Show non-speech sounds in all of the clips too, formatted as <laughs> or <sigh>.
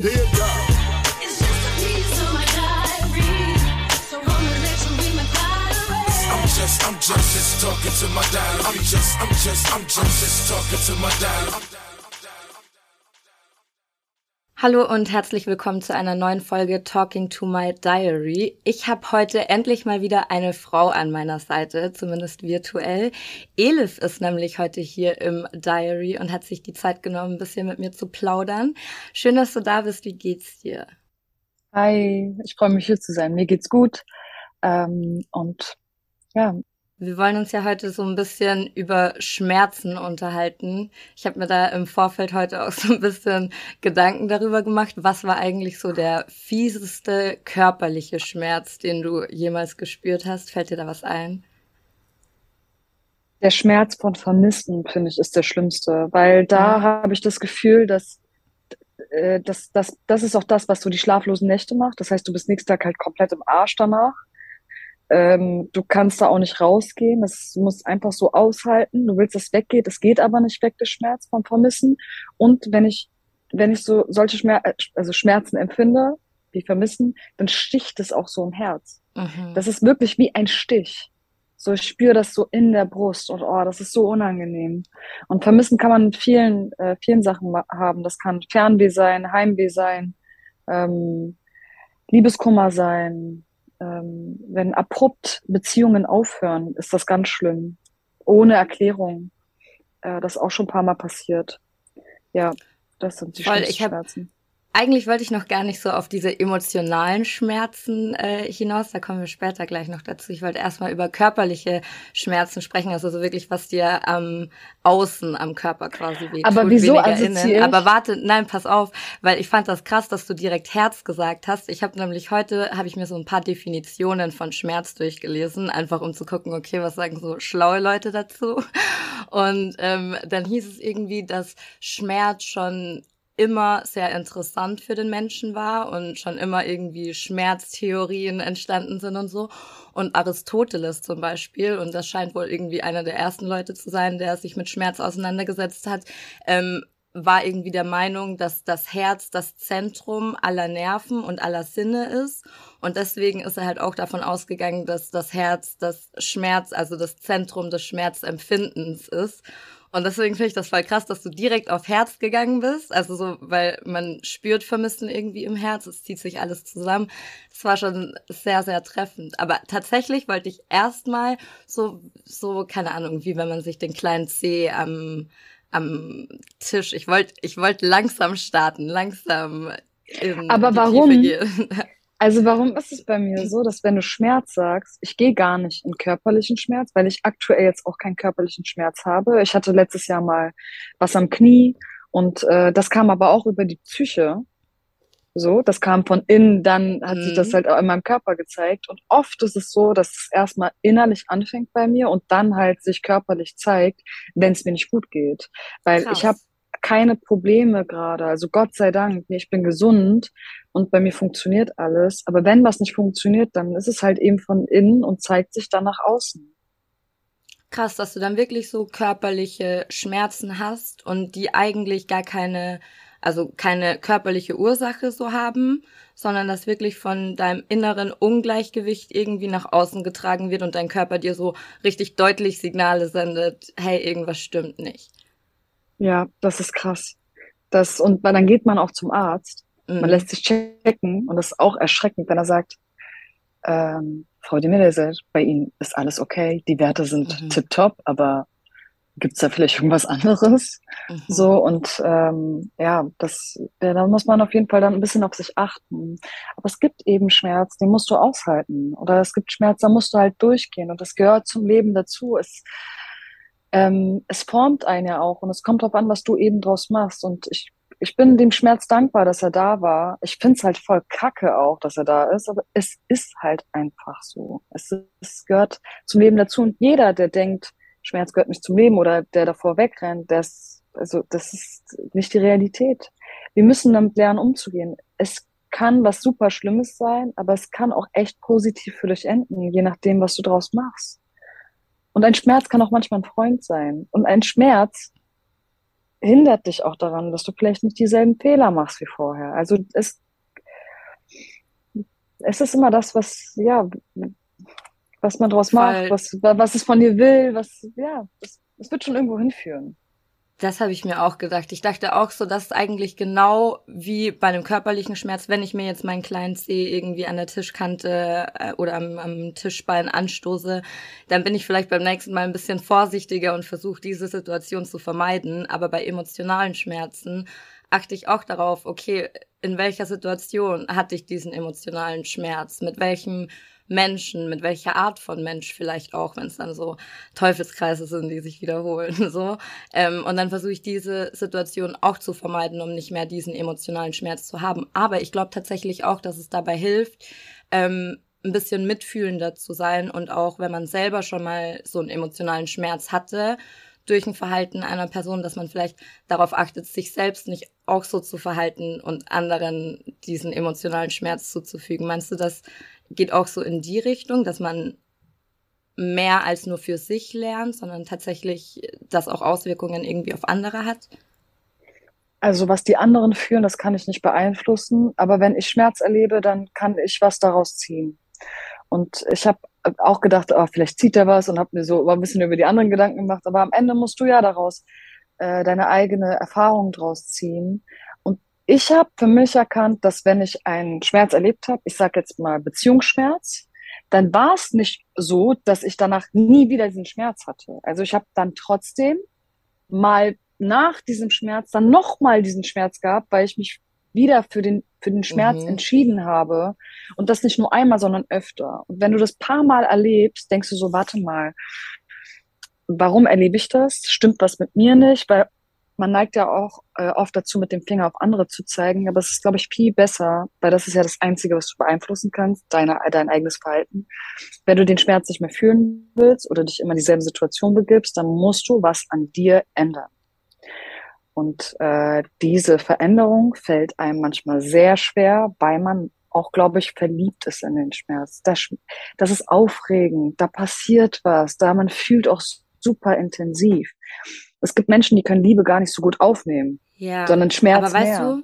It's just a piece of my diary. So I'ma let you my diary. I'm just, I'm just, just talking to my diary. I'm just, I'm just, I'm just, just talking to my diary. Hallo und herzlich willkommen zu einer neuen Folge Talking to My Diary. Ich habe heute endlich mal wieder eine Frau an meiner Seite, zumindest virtuell. Elif ist nämlich heute hier im Diary und hat sich die Zeit genommen, ein bisschen mit mir zu plaudern. Schön, dass du da bist. Wie geht's dir? Hi, ich freue mich hier zu sein. Mir geht's gut. Ähm, und ja, wir wollen uns ja heute so ein bisschen über Schmerzen unterhalten. Ich habe mir da im Vorfeld heute auch so ein bisschen Gedanken darüber gemacht, was war eigentlich so der fieseste körperliche Schmerz, den du jemals gespürt hast? Fällt dir da was ein? Der Schmerz von Vermissen, finde ich, ist der schlimmste, weil da habe ich das Gefühl, dass äh, das, das, das ist auch das, was so die schlaflosen Nächte macht. Das heißt, du bist nächsten Tag halt komplett im Arsch danach. Ähm, du kannst da auch nicht rausgehen. Das muss einfach so aushalten. Du willst, dass es weggeht. Es geht aber nicht weg, der Schmerz vom Vermissen. Und wenn ich, wenn ich so solche Schmer also Schmerzen empfinde, wie Vermissen, dann sticht es auch so im Herz. Mhm. Das ist wirklich wie ein Stich. So, ich spüre das so in der Brust und oh, das ist so unangenehm. Und Vermissen kann man mit vielen, äh, vielen Sachen haben. Das kann Fernweh sein, Heimweh sein, ähm, Liebeskummer sein, ähm, wenn abrupt Beziehungen aufhören, ist das ganz schlimm. Ohne Erklärung. Äh, das ist auch schon ein paar Mal passiert. Ja, das sind die Voll, Schmerzen eigentlich wollte ich noch gar nicht so auf diese emotionalen Schmerzen äh, hinaus. Da kommen wir später gleich noch dazu. Ich wollte erstmal über körperliche Schmerzen sprechen, also so wirklich, was dir am Außen am Körper quasi wehtut, Aber wieso weniger innen. Aber warte, nein, pass auf, weil ich fand das krass, dass du direkt Herz gesagt hast. Ich habe nämlich heute habe ich mir so ein paar Definitionen von Schmerz durchgelesen, einfach um zu gucken, okay, was sagen so schlaue Leute dazu? Und ähm, dann hieß es irgendwie, dass Schmerz schon immer sehr interessant für den Menschen war und schon immer irgendwie Schmerztheorien entstanden sind und so. Und Aristoteles zum Beispiel, und das scheint wohl irgendwie einer der ersten Leute zu sein, der sich mit Schmerz auseinandergesetzt hat, ähm, war irgendwie der Meinung, dass das Herz das Zentrum aller Nerven und aller Sinne ist. Und deswegen ist er halt auch davon ausgegangen, dass das Herz das Schmerz, also das Zentrum des Schmerzempfindens ist. Und deswegen finde ich das voll krass, dass du direkt auf Herz gegangen bist. Also so, weil man spürt Vermissen irgendwie im Herz. Es zieht sich alles zusammen. Das war schon sehr, sehr treffend. Aber tatsächlich wollte ich erstmal so, so, keine Ahnung, wie wenn man sich den kleinen C am, am Tisch, ich wollte, ich wollte langsam starten, langsam in Aber warum? <laughs> Also warum ist es bei mir so, dass wenn du Schmerz sagst, ich gehe gar nicht in körperlichen Schmerz, weil ich aktuell jetzt auch keinen körperlichen Schmerz habe. Ich hatte letztes Jahr mal was am Knie und äh, das kam aber auch über die Psyche. So, das kam von innen, dann hat mhm. sich das mhm. halt auch in meinem Körper gezeigt. Und oft ist es so, dass es erstmal innerlich anfängt bei mir und dann halt sich körperlich zeigt, wenn es mir nicht gut geht. Weil Krass. ich habe keine Probleme gerade. Also Gott sei Dank, ich bin gesund und bei mir funktioniert alles. Aber wenn was nicht funktioniert, dann ist es halt eben von innen und zeigt sich dann nach außen. Krass, dass du dann wirklich so körperliche Schmerzen hast und die eigentlich gar keine, also keine körperliche Ursache so haben, sondern dass wirklich von deinem inneren Ungleichgewicht irgendwie nach außen getragen wird und dein Körper dir so richtig deutlich Signale sendet, hey, irgendwas stimmt nicht. Ja, das ist krass. Das, und dann geht man auch zum Arzt. Mhm. Man lässt sich checken und das ist auch erschreckend, wenn er sagt, ähm, Frau Demelese, bei Ihnen ist alles okay, die Werte sind mhm. tipptopp, aber gibt's da vielleicht irgendwas anderes? Mhm. So, und ähm, ja, das, ja, da muss man auf jeden Fall dann ein bisschen auf sich achten. Aber es gibt eben Schmerz, den musst du aushalten. Oder es gibt Schmerz, da musst du halt durchgehen. Und das gehört zum Leben dazu. Es, ähm, es formt einen ja auch und es kommt darauf an, was du eben draus machst. Und ich, ich bin dem Schmerz dankbar, dass er da war. Ich find's halt voll kacke auch, dass er da ist, aber es ist halt einfach so. Es, es gehört zum Leben dazu. Und jeder, der denkt, Schmerz gehört nicht zum Leben oder der davor wegrennt, das, also, das ist nicht die Realität. Wir müssen damit lernen, umzugehen. Es kann was super Schlimmes sein, aber es kann auch echt positiv für dich enden, je nachdem, was du draus machst. Und ein Schmerz kann auch manchmal ein Freund sein. Und ein Schmerz hindert dich auch daran, dass du vielleicht nicht dieselben Fehler machst wie vorher. Also es, es ist immer das, was, ja, was man draus macht, was, was es von dir will, was, ja, es, es wird schon irgendwo hinführen. Das habe ich mir auch gedacht. Ich dachte auch so, dass eigentlich genau wie bei einem körperlichen Schmerz, wenn ich mir jetzt meinen kleinen Zeh irgendwie an der Tischkante äh, oder am, am Tischbein anstoße, dann bin ich vielleicht beim nächsten Mal ein bisschen vorsichtiger und versuche diese Situation zu vermeiden. Aber bei emotionalen Schmerzen achte ich auch darauf, okay, in welcher Situation hatte ich diesen emotionalen Schmerz? Mit welchem Menschen, mit welcher Art von Mensch vielleicht auch, wenn es dann so Teufelskreise sind, die sich wiederholen. <laughs> So. Ähm, und dann versuche ich diese Situation auch zu vermeiden, um nicht mehr diesen emotionalen Schmerz zu haben. Aber ich glaube tatsächlich auch, dass es dabei hilft, ähm, ein bisschen mitfühlender zu sein und auch wenn man selber schon mal so einen emotionalen Schmerz hatte, durch ein Verhalten einer Person, dass man vielleicht darauf achtet, sich selbst nicht auch so zu verhalten und anderen diesen emotionalen Schmerz zuzufügen. Meinst du, das geht auch so in die Richtung, dass man mehr als nur für sich lernt, sondern tatsächlich das auch Auswirkungen irgendwie auf andere hat? Also was die anderen fühlen, das kann ich nicht beeinflussen. Aber wenn ich Schmerz erlebe, dann kann ich was daraus ziehen. Und ich habe auch gedacht, oh, vielleicht zieht er was und habe mir so ein bisschen über die anderen Gedanken gemacht. Aber am Ende musst du ja daraus äh, deine eigene Erfahrung draus ziehen. Ich habe für mich erkannt, dass wenn ich einen Schmerz erlebt habe, ich sage jetzt mal Beziehungsschmerz, dann war es nicht so, dass ich danach nie wieder diesen Schmerz hatte. Also ich habe dann trotzdem mal nach diesem Schmerz dann nochmal diesen Schmerz gehabt, weil ich mich wieder für den, für den Schmerz mhm. entschieden habe. Und das nicht nur einmal, sondern öfter. Und wenn du das paar Mal erlebst, denkst du so, warte mal, warum erlebe ich das? Stimmt was mit mir nicht? Weil man neigt ja auch äh, oft dazu, mit dem Finger auf andere zu zeigen, aber es ist, glaube ich, viel besser, weil das ist ja das Einzige, was du beeinflussen kannst, deine, dein eigenes Verhalten. Wenn du den Schmerz nicht mehr fühlen willst oder dich immer in dieselbe Situation begibst, dann musst du was an dir ändern. Und äh, diese Veränderung fällt einem manchmal sehr schwer, weil man auch, glaube ich, verliebt ist in den Schmerz. Das, das ist aufregend, da passiert was, da man fühlt auch super intensiv. Es gibt Menschen, die können Liebe gar nicht so gut aufnehmen, ja, sondern Schmerz aber weißt mehr. du,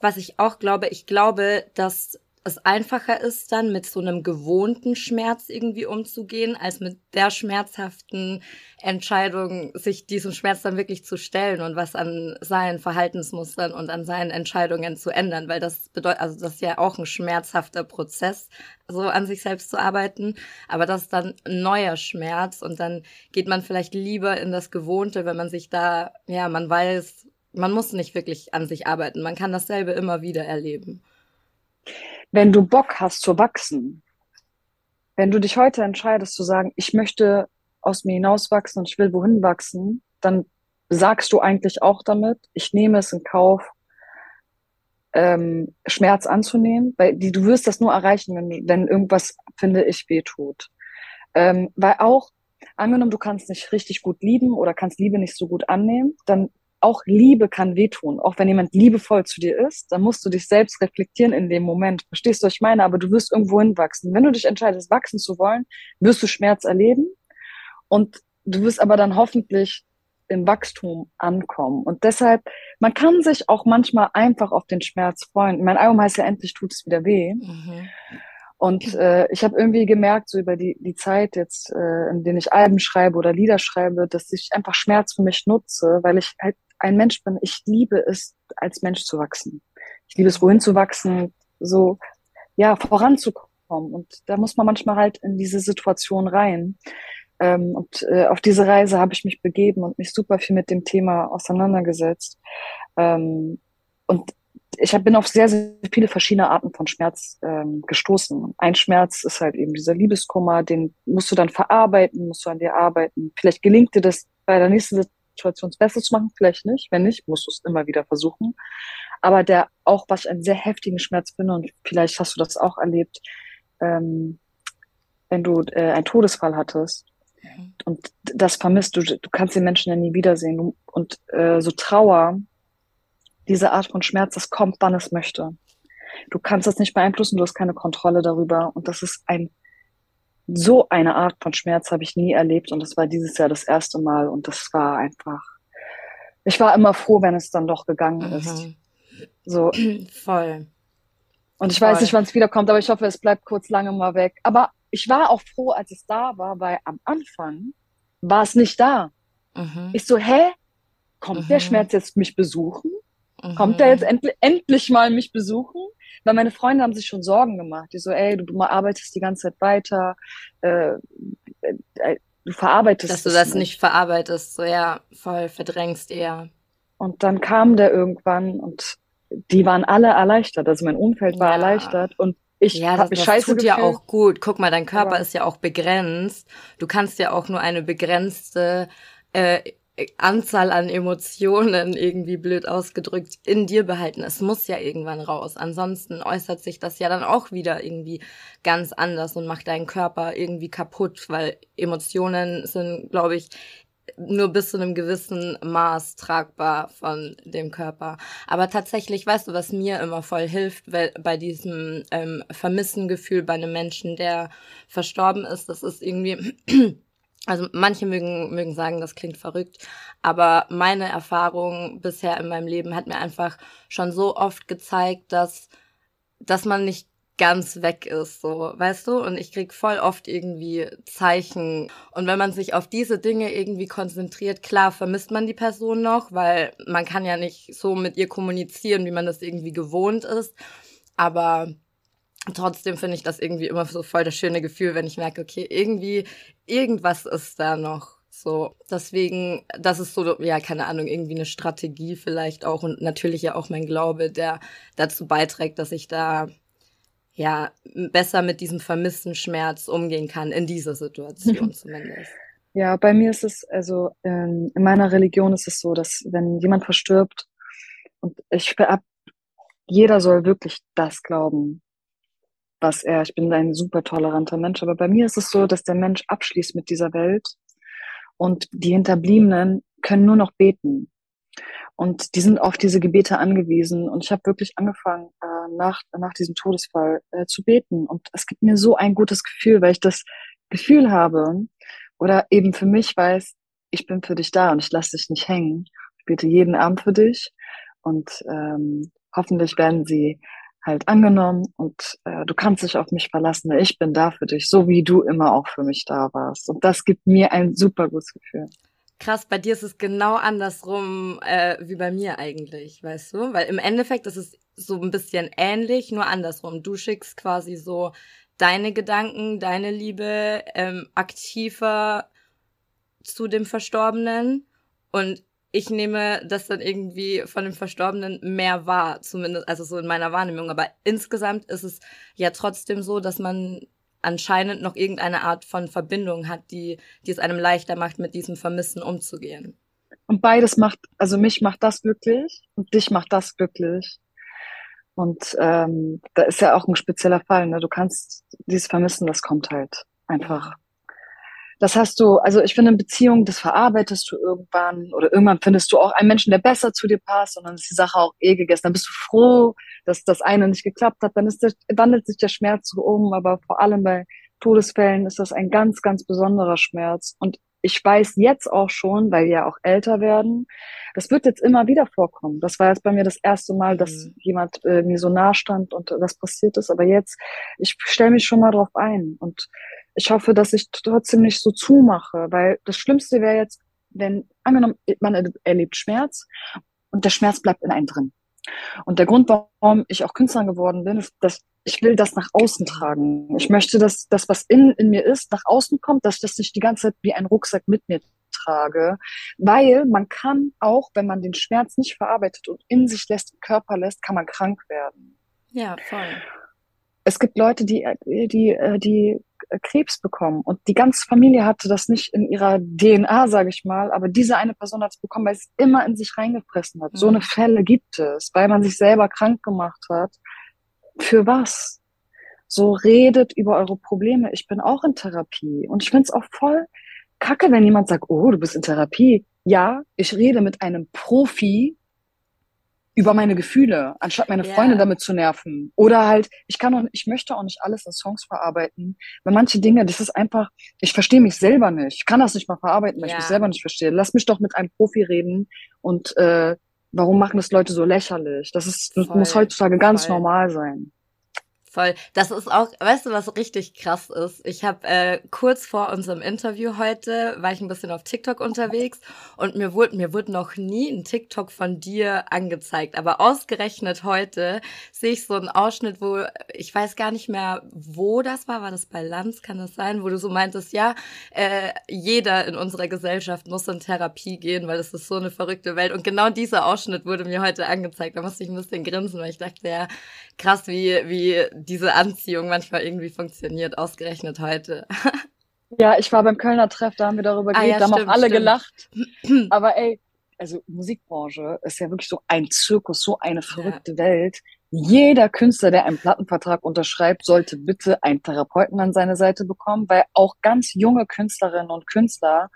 was ich auch glaube, ich glaube, dass es einfacher ist, dann mit so einem gewohnten Schmerz irgendwie umzugehen, als mit der schmerzhaften Entscheidung, sich diesem Schmerz dann wirklich zu stellen und was an seinen Verhaltensmustern und an seinen Entscheidungen zu ändern, weil das bedeutet, also das ist ja auch ein schmerzhafter Prozess, so an sich selbst zu arbeiten, aber das ist dann ein neuer Schmerz und dann geht man vielleicht lieber in das Gewohnte, wenn man sich da, ja, man weiß, man muss nicht wirklich an sich arbeiten, man kann dasselbe immer wieder erleben wenn du Bock hast zu wachsen, wenn du dich heute entscheidest zu sagen, ich möchte aus mir hinauswachsen und ich will wohin wachsen, dann sagst du eigentlich auch damit, ich nehme es in Kauf, ähm, Schmerz anzunehmen, weil die, du wirst das nur erreichen, wenn, wenn irgendwas, finde ich, weh tut. Ähm, weil auch, angenommen, du kannst nicht richtig gut lieben oder kannst Liebe nicht so gut annehmen, dann auch Liebe kann wehtun. Auch wenn jemand liebevoll zu dir ist, dann musst du dich selbst reflektieren in dem Moment. Verstehst du, was ich meine? Aber du wirst irgendwo hinwachsen. Wenn du dich entscheidest, wachsen zu wollen, wirst du Schmerz erleben. Und du wirst aber dann hoffentlich im Wachstum ankommen. Und deshalb, man kann sich auch manchmal einfach auf den Schmerz freuen. Mein Album heißt ja endlich tut es wieder weh. Mhm. Und äh, ich habe irgendwie gemerkt, so über die, die Zeit jetzt, äh, in denen ich Alben schreibe oder Lieder schreibe, dass ich einfach Schmerz für mich nutze, weil ich halt ein Mensch bin. Ich liebe es, als Mensch zu wachsen. Ich liebe es, wohin zu wachsen, so, ja, voranzukommen. Und da muss man manchmal halt in diese Situation rein. Ähm, und äh, auf diese Reise habe ich mich begeben und mich super viel mit dem Thema auseinandergesetzt. Ähm, und ich hab, bin auf sehr, sehr viele verschiedene Arten von Schmerz ähm, gestoßen. Ein Schmerz ist halt eben dieser Liebeskummer, den musst du dann verarbeiten, musst du an dir arbeiten. Vielleicht gelingt dir das bei der nächsten Situation das Beste zu machen, vielleicht nicht. Wenn nicht, musst du es immer wieder versuchen. Aber der auch, was ich einen sehr heftigen Schmerz finde, und vielleicht hast du das auch erlebt, ähm, wenn du äh, einen Todesfall hattest mhm. und das vermisst, du, du kannst den Menschen ja nie wiedersehen. Und äh, so Trauer, diese Art von Schmerz, das kommt, wann es möchte. Du kannst das nicht beeinflussen, du hast keine Kontrolle darüber. Und das ist ein so eine Art von Schmerz habe ich nie erlebt und das war dieses Jahr das erste Mal und das war einfach, ich war immer froh, wenn es dann doch gegangen mhm. ist. So. <clears throat> Voll. Und ich Voll. weiß nicht, wann es wiederkommt, aber ich hoffe, es bleibt kurz lange mal weg. Aber ich war auch froh, als es da war, weil am Anfang war es nicht da. Mhm. Ich so, hä? Kommt mhm. der Schmerz jetzt mich besuchen? Mhm. Kommt der jetzt end endlich mal mich besuchen? Weil meine Freunde haben sich schon Sorgen gemacht. Die so, ey, du, arbeitest die ganze Zeit weiter, äh, äh, du verarbeitest Dass du das nicht. nicht verarbeitest, so ja, voll verdrängst eher. Und dann kam der irgendwann und die waren alle erleichtert. Also mein Umfeld war ja. erleichtert und ich ja, das, das tut gefühlt. ja auch gut. Guck mal, dein Körper Aber ist ja auch begrenzt. Du kannst ja auch nur eine begrenzte äh, Anzahl an Emotionen irgendwie blöd ausgedrückt in dir behalten. Es muss ja irgendwann raus. Ansonsten äußert sich das ja dann auch wieder irgendwie ganz anders und macht deinen Körper irgendwie kaputt, weil Emotionen sind, glaube ich, nur bis zu einem gewissen Maß tragbar von dem Körper. Aber tatsächlich, weißt du, was mir immer voll hilft, bei diesem ähm, Vermissengefühl bei einem Menschen, der verstorben ist, das ist irgendwie also manche mögen, mögen sagen, das klingt verrückt, aber meine Erfahrung bisher in meinem Leben hat mir einfach schon so oft gezeigt, dass, dass man nicht ganz weg ist, so, weißt du? Und ich krieg voll oft irgendwie Zeichen. Und wenn man sich auf diese Dinge irgendwie konzentriert, klar vermisst man die Person noch, weil man kann ja nicht so mit ihr kommunizieren, wie man das irgendwie gewohnt ist. Aber trotzdem finde ich das irgendwie immer so voll das schöne Gefühl, wenn ich merke, okay, irgendwie, irgendwas ist da noch. So, deswegen, das ist so, ja, keine Ahnung, irgendwie eine Strategie vielleicht auch und natürlich ja auch mein Glaube, der dazu beiträgt, dass ich da ja besser mit diesem vermissten Schmerz umgehen kann, in dieser Situation <laughs> zumindest. Ja, bei mir ist es, also ähm, in meiner Religion ist es so, dass wenn jemand verstirbt und ich ab, jeder soll wirklich das glauben, was er, ich bin ein super toleranter Mensch, aber bei mir ist es so, dass der Mensch abschließt mit dieser Welt und die Hinterbliebenen können nur noch beten. Und die sind auf diese Gebete angewiesen. Und ich habe wirklich angefangen, äh, nach, nach diesem Todesfall äh, zu beten. Und es gibt mir so ein gutes Gefühl, weil ich das Gefühl habe oder eben für mich weiß, ich bin für dich da und ich lasse dich nicht hängen. Ich bete jeden Abend für dich. Und ähm, hoffentlich werden sie halt angenommen und äh, du kannst dich auf mich verlassen. Ich bin da für dich, so wie du immer auch für mich da warst. Und das gibt mir ein super gutes Gefühl. Krass, bei dir ist es genau andersrum äh, wie bei mir eigentlich, weißt du? Weil im Endeffekt ist es so ein bisschen ähnlich, nur andersrum. Du schickst quasi so deine Gedanken, deine Liebe ähm, aktiver zu dem Verstorbenen und ich nehme das dann irgendwie von dem Verstorbenen mehr wahr, zumindest, also so in meiner Wahrnehmung. Aber insgesamt ist es ja trotzdem so, dass man anscheinend noch irgendeine Art von Verbindung hat, die, die es einem leichter macht, mit diesem Vermissen umzugehen. Und beides macht, also mich macht das glücklich und dich macht das glücklich. Und ähm, da ist ja auch ein spezieller Fall. Ne? Du kannst dieses Vermissen, das kommt halt einfach das hast du, also ich finde, in Beziehung, das verarbeitest du irgendwann oder irgendwann findest du auch einen Menschen, der besser zu dir passt und dann ist die Sache auch eh gegessen. Dann bist du froh, dass das eine nicht geklappt hat. Dann ist der, wandelt sich der Schmerz so um, aber vor allem bei Todesfällen ist das ein ganz, ganz besonderer Schmerz. Und ich weiß jetzt auch schon, weil wir ja auch älter werden, das wird jetzt immer wieder vorkommen. Das war jetzt bei mir das erste Mal, dass mhm. jemand äh, mir so nah stand und das passiert ist. Aber jetzt, ich stelle mich schon mal drauf ein. Und ich hoffe, dass ich trotzdem nicht so zumache, weil das Schlimmste wäre jetzt, wenn, angenommen, man erlebt Schmerz und der Schmerz bleibt in einem drin. Und der Grund, warum ich auch Künstlerin geworden bin, ist, dass ich will das nach außen tragen. Ich möchte, dass das, was in, in mir ist, nach außen kommt, dass ich das nicht die ganze Zeit wie ein Rucksack mit mir trage. Weil man kann auch, wenn man den Schmerz nicht verarbeitet und in sich lässt, im Körper lässt, kann man krank werden. Ja, voll. Es gibt Leute, die, die, die Krebs bekommen und die ganze Familie hatte das nicht in ihrer DNA, sage ich mal, aber diese eine Person hat es bekommen, weil es immer in sich reingefressen hat. Mhm. So eine Fälle gibt es, weil man sich selber krank gemacht hat für was? So redet über eure Probleme. Ich bin auch in Therapie und ich find's auch voll kacke, wenn jemand sagt, oh, du bist in Therapie. Ja, ich rede mit einem Profi über meine Gefühle, anstatt meine Ja. Freunde damit zu nerven. Oder halt, ich kann auch, ich möchte auch nicht alles in Songs verarbeiten, weil manche Dinge, das ist einfach, ich verstehe mich selber nicht. Ich kann das nicht mal verarbeiten, weil ich Ja. mich selber nicht verstehe. Lass mich doch mit einem Profi reden und äh, warum machen das Leute so lächerlich? Das ist, das muss heutzutage ganz voll. normal sein. Voll. Das ist auch, weißt du, was richtig krass ist? Ich habe äh, kurz vor unserem Interview heute war ich ein bisschen auf TikTok unterwegs und mir wurde mir wurde noch nie ein TikTok von dir angezeigt, aber ausgerechnet heute sehe ich so einen Ausschnitt, wo ich weiß gar nicht mehr, wo das war. War das bei Lanz? Kann das sein, wo du so meintest, ja, äh, jeder in unserer Gesellschaft muss in Therapie gehen, weil es ist so eine verrückte Welt. Und genau dieser Ausschnitt wurde mir heute angezeigt. Da musste ich ein bisschen grinsen, weil ich dachte, ja, krass, wie, wie diese Anziehung manchmal irgendwie funktioniert, ausgerechnet heute. <laughs> Ja, ich war beim Kölner Treff, da haben wir darüber Ah, geredet, ja, da haben auch alle stimmt. gelacht. <clears throat> Aber ey, also Musikbranche ist ja wirklich so ein Zirkus, so eine verrückte Welt. Jeder Künstler, der einen Plattenvertrag unterschreibt, sollte bitte einen Therapeuten an seine Seite bekommen, weil auch ganz junge Künstlerinnen und Künstler,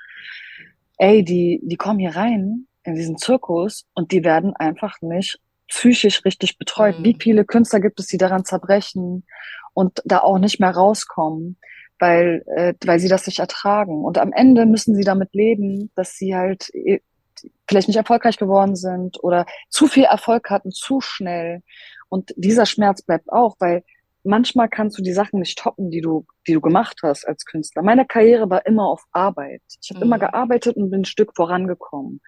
ey, die, die kommen hier rein in diesen Zirkus und die werden einfach nicht psychisch richtig betreut. Mhm. Wie viele Künstler gibt es, die daran zerbrechen und da auch nicht mehr rauskommen? weil, äh, weil sie das nicht ertragen. Und am Ende müssen sie damit leben, dass sie halt äh, vielleicht nicht erfolgreich geworden sind oder zu viel Erfolg hatten, zu schnell. Und dieser Schmerz bleibt auch, weil manchmal kannst du die Sachen nicht toppen, die du, die du gemacht hast als Künstler. Meine Karriere war immer auf Arbeit. Ich habe Mhm. immer gearbeitet und bin ein Stück vorangekommen.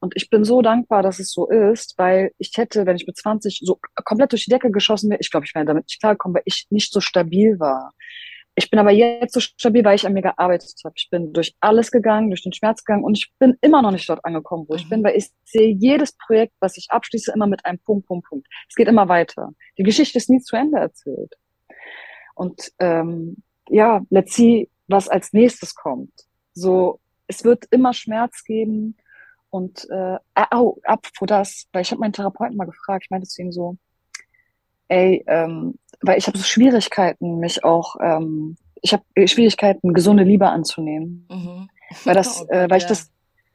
Und ich bin so dankbar, dass es so ist, weil ich hätte, wenn ich mit 20 so komplett durch die Decke geschossen wäre, ich glaube, ich wäre damit nicht klargekommen, weil ich nicht so stabil war. Ich bin aber jetzt so stabil, weil ich an mir gearbeitet habe. Ich bin durch alles gegangen, durch den Schmerz gegangen und ich bin immer noch nicht dort angekommen, wo ich Mhm. bin, weil ich sehe jedes Projekt, was ich abschließe, immer mit einem Punkt, Punkt, Punkt. Es geht immer weiter. Die Geschichte ist nie zu Ende erzählt. Und ähm, ja, let's see, was als nächstes kommt. So, es wird immer Schmerz geben und äh, au, apropos das, weil ich habe meinen Therapeuten mal gefragt, ich meinte zu ihm so, ey, ähm, weil ich habe so Schwierigkeiten, mich auch, ähm, ich habe Schwierigkeiten, gesunde Liebe anzunehmen. Mhm. Weil das, <laughs> Oh äh, weil ich das,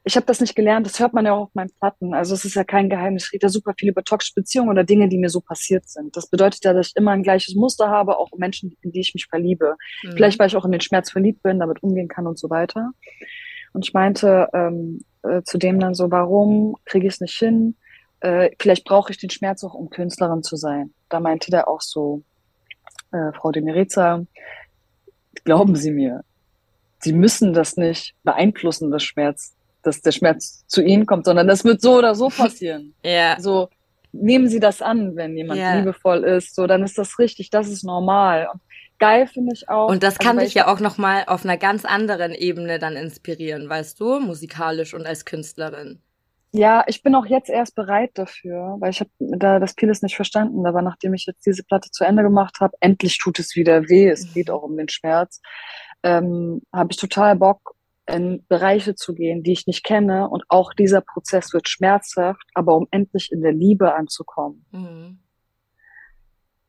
ich habe das nicht gelernt, das hört man ja auch auf meinen Platten. Also es ist ja kein Geheimnis. Ich rede ja super viel über toxische Beziehungen oder Dinge, die mir so passiert sind. Das bedeutet ja, dass ich immer ein gleiches Muster habe, auch Menschen, in die ich mich verliebe. Mhm. Vielleicht, weil ich auch in den Schmerz verliebt bin, damit umgehen kann und so weiter. Und ich meinte ähm, äh, zu dem dann so, warum kriege ich es nicht hin? Äh, vielleicht brauche ich den Schmerz auch, um Künstlerin zu sein. Da meinte der auch so, äh, Frau de Mireza, glauben Sie mir, Sie müssen das nicht beeinflussen, das Schmerz, dass der Schmerz zu Ihnen kommt, sondern das wird so oder so <laughs> passieren. Ja, So, nehmen Sie das an, wenn jemand Ja. liebevoll ist, so, dann ist das richtig, das ist normal. Und geil finde ich auch. und das also, kann weil dich ich- ja auch nochmal auf einer ganz anderen Ebene dann inspirieren, weißt du, musikalisch und als Künstlerin. Ja, ich bin auch jetzt erst bereit dafür, weil ich habe da das vieles nicht verstanden. Aber nachdem ich jetzt diese Platte zu Ende gemacht habe, endlich tut es wieder weh. Es geht Mhm. auch um den Schmerz. Ähm, habe ich total Bock, in Bereiche zu gehen, die ich nicht kenne. Und auch dieser Prozess wird schmerzhaft, aber um endlich in der Liebe anzukommen. Mhm.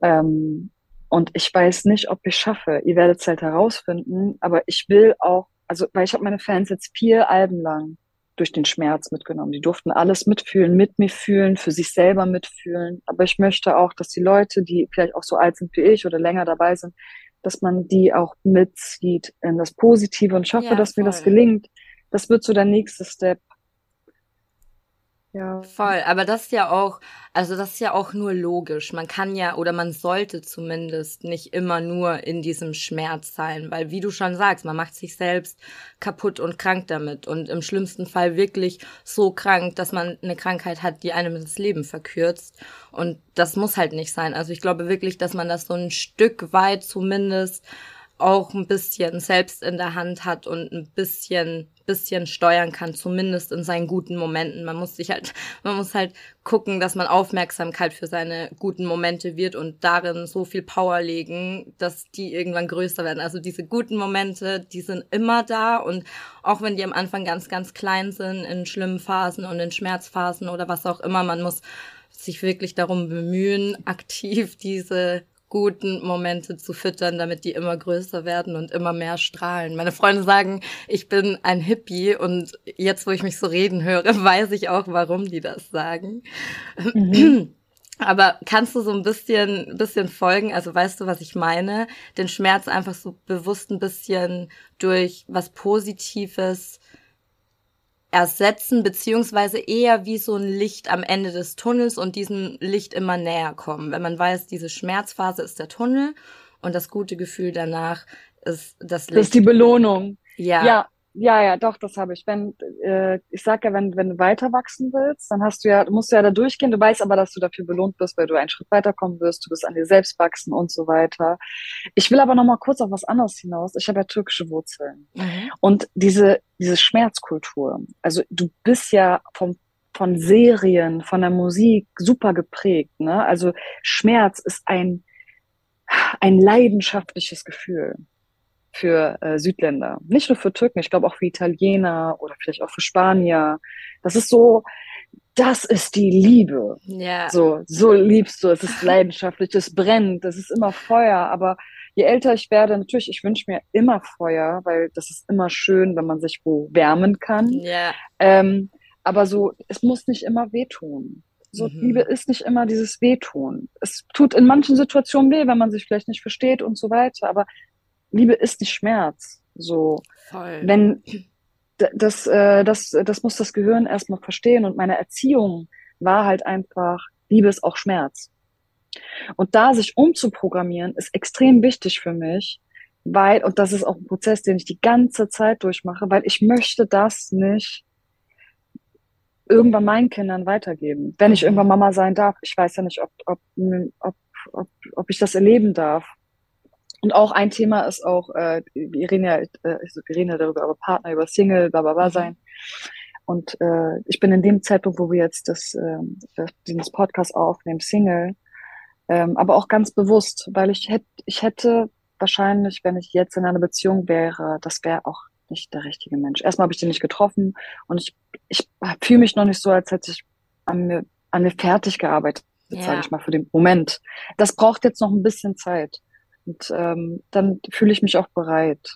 Ähm, und ich weiß nicht, ob ich schaffe. Ihr werdet es halt herausfinden. Aber ich will auch, also, weil ich habe meine Fans jetzt vier Alben lang durch den Schmerz mitgenommen. Die durften alles mitfühlen, mit mir fühlen, für sich selber mitfühlen. Aber ich möchte auch, dass die Leute, die vielleicht auch so alt sind wie ich oder länger dabei sind, dass man die auch mitzieht in das Positive. Und ich hoffe, Ja, dass mir das gelingt. Das wird so der nächste Step. Ja. Voll, aber das ist ja auch, also das ist ja auch nur logisch. Man kann ja oder man sollte zumindest nicht immer nur in diesem Schmerz sein, weil wie du schon sagst, man macht sich selbst kaputt und krank damit und im schlimmsten Fall wirklich so krank, dass man eine Krankheit hat, die einem das Leben verkürzt und das muss halt nicht sein. Also ich glaube wirklich, dass man das so ein Stück weit zumindest auch ein bisschen selbst in der Hand hat und ein bisschen bisschen steuern kann, zumindest in seinen guten Momenten. Man muss sich halt, <laughs> man muss halt gucken, dass man Aufmerksamkeit für seine guten Momente wird und darin so viel Power legen, dass die irgendwann größer werden. Also diese guten Momente, die sind immer da und auch wenn die am Anfang ganz, ganz klein sind, in schlimmen Phasen und in Schmerzphasen oder was auch immer, man muss sich wirklich darum bemühen, <laughs> aktiv diese guten Momente zu füttern, damit die immer größer werden und immer mehr strahlen. Meine Freunde sagen, ich bin ein Hippie und jetzt, wo ich mich so reden höre, <laughs> weiß ich auch, warum die das sagen. Mhm. <clears throat> Aber kannst du so ein bisschen, bisschen folgen? Also weißt du, was ich meine? Den Schmerz einfach so bewusst ein bisschen durch was Positives ersetzen, beziehungsweise eher wie so ein Licht am Ende des Tunnels und diesem Licht immer näher kommen. Wenn man weiß, diese Schmerzphase ist der Tunnel und das gute Gefühl danach ist das Licht. Das ist die Belohnung. Ja. Ja, ja, ja, doch, das habe ich. Wenn, äh, ich sag ja, wenn, wenn du weiter wachsen willst, dann hast du ja, musst du ja da durchgehen. Du weißt aber, dass du dafür belohnt wirst, weil du einen Schritt weiterkommen wirst, du wirst an dir selbst wachsen und so weiter. Ich will aber noch mal kurz auf was anderes hinaus. Ich habe ja türkische Wurzeln. Mhm. Und diese, diese Schmerzkultur, also du bist ja vom von Serien, von der Musik super geprägt. Ne? Also Schmerz ist ein, ein leidenschaftliches Gefühl für äh, Südländer. Nicht nur für Türken, ich glaube auch für Italiener oder vielleicht auch für Spanier. Das ist so, das ist die Liebe. Ja. So, so liebst du. Es ist leidenschaftlich, es brennt, es ist immer Feuer. Aber je älter ich werde, natürlich, ich wünsche mir immer Feuer, weil das ist immer schön, wenn man sich wo wärmen kann. Ja. Ähm, aber so, es muss nicht immer wehtun. So, mhm. Liebe ist nicht immer dieses Wehtun. Es tut in manchen Situationen weh, wenn man sich vielleicht nicht versteht und so weiter. Aber Liebe ist nicht Schmerz. So, Voll. wenn das, äh, das, das muss das Gehirn erstmal verstehen. Und meine Erziehung war halt einfach, Liebe ist auch Schmerz. Und da sich umzuprogrammieren, ist extrem wichtig für mich, weil, und das ist auch ein Prozess, den ich die ganze Zeit durchmache, weil ich möchte das nicht irgendwann meinen Kindern weitergeben. Wenn ich irgendwann Mama sein darf, ich weiß ja nicht, ob, ob, ob, ob, ob ich das erleben darf. Und auch ein Thema ist auch, äh, wir reden ja, äh, wir reden ja darüber, über Partner, über Single, bla bla bla mhm. sein. Und äh, ich bin in dem Zeitpunkt, wo wir jetzt das, äh, das dieses Podcast aufnehmen, Single, ähm, aber auch ganz bewusst, weil ich hätte, ich hätte wahrscheinlich, wenn ich jetzt in einer Beziehung wäre, das wäre auch nicht der richtige Mensch. Erstmal habe ich den nicht getroffen und ich, ich fühle mich noch nicht so, als hätte ich an mir, an mir fertig gearbeitet, ja. sage ich mal, für den Moment. Das braucht jetzt noch ein bisschen Zeit. Und ähm, dann fühle ich mich auch bereit.